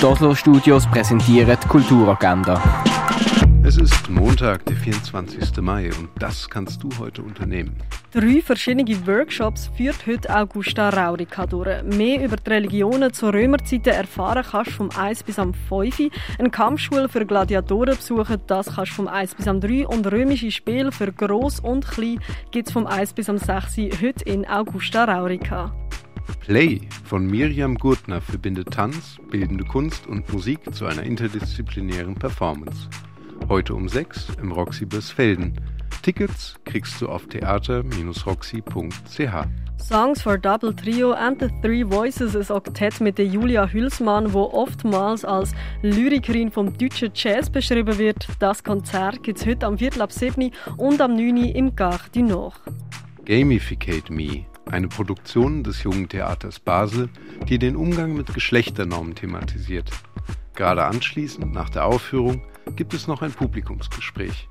Die Oslo Studios präsentieren die Kulturagenda. Es ist Montag, der 24. Mai und das kannst du heute unternehmen. Drei verschiedene Workshops führt heute Augusta Raurica durch. Mehr über die Religionen zur Römerzeiten erfahren kannst du vom 1 bis am 5. Eine Kampfschule für Gladiatoren besuchen, das kannst du vom 1 bis am 3. Und römische Spiele für Gross und Klein gibt es vom 1 bis am 6. heute in Augusta Raurica. Play von Miriam Gurtner verbindet Tanz, bildende Kunst und Musik zu einer interdisziplinären Performance. Heute um 6 im Roxy Bösfelden. Tickets kriegst du auf theater-roxy.ch. Songs for Double Trio and the Three Voices, ein Oktett mit der Julia Hülsmann, wo oftmals als Lyrikerin vom deutschen Jazz beschrieben wird. Das Konzert gibt es heute am Viertel ab 7 und am 9 im Gare du Nord. Gamificate Me, eine Produktion des Jungen Theaters Basel, die den Umgang mit Geschlechternormen thematisiert. Gerade anschließend, nach der Aufführung, gibt es noch ein Publikumsgespräch.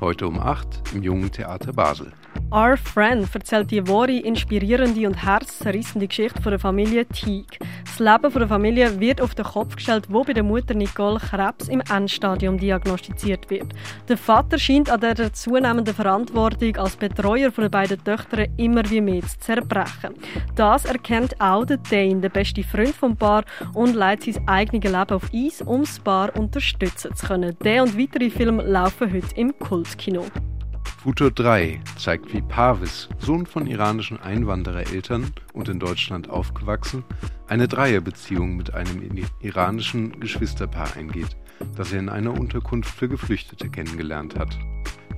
Heute um 8 im Jungen Theater Basel. Our Friend erzählt die wahre, inspirierende und herzzerrissende Geschichte von der Familie Teague. Das Leben von der Familie wird auf den Kopf gestellt, wo bei der Mutter Nicole Krebs im Endstadium diagnostiziert wird. Der Vater scheint an der zunehmenden Verantwortung als Betreuer von den beiden Töchtern immer wie mehr zu zerbrechen. Das erkennt auch der Dane, der beste Freund vom Paar, und leitet sein eigenes Leben auf Eis, um das Paar unterstützen zu können. Der und weitere Filme laufen heute im Kultkino. Futur 3 zeigt, wie Parvis, Sohn von iranischen Einwanderereltern und in Deutschland aufgewachsen, eine Dreierbeziehung mit einem iranischen Geschwisterpaar eingeht, das er in einer Unterkunft für Geflüchtete kennengelernt hat.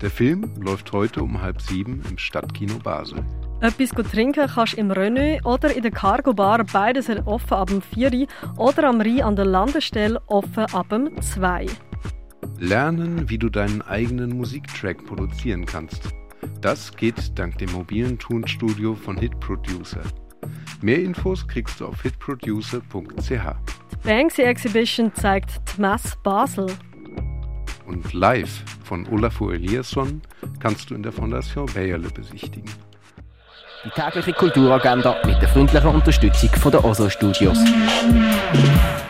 Der Film läuft heute um halb sieben im Stadtkino Basel. Etwas trinken kannst du im Renault oder in der Cargo Bar. Beides offen ab dem 4 oder am Rhein an der Landestelle offen ab dem 2 Lernen, wie du deinen eigenen Musiktrack produzieren kannst. Das geht dank dem mobilen Tonstudio von Hit Producer. Mehr Infos kriegst du auf hitproducer.ch. Die Banksy Exhibition zeigt Mess Basel. Und live von Olafur Eliasson kannst du in der Fondation Bayerle besichtigen. Die tägliche Kulturagenda mit der freundlichen Unterstützung von der Oslo Studios.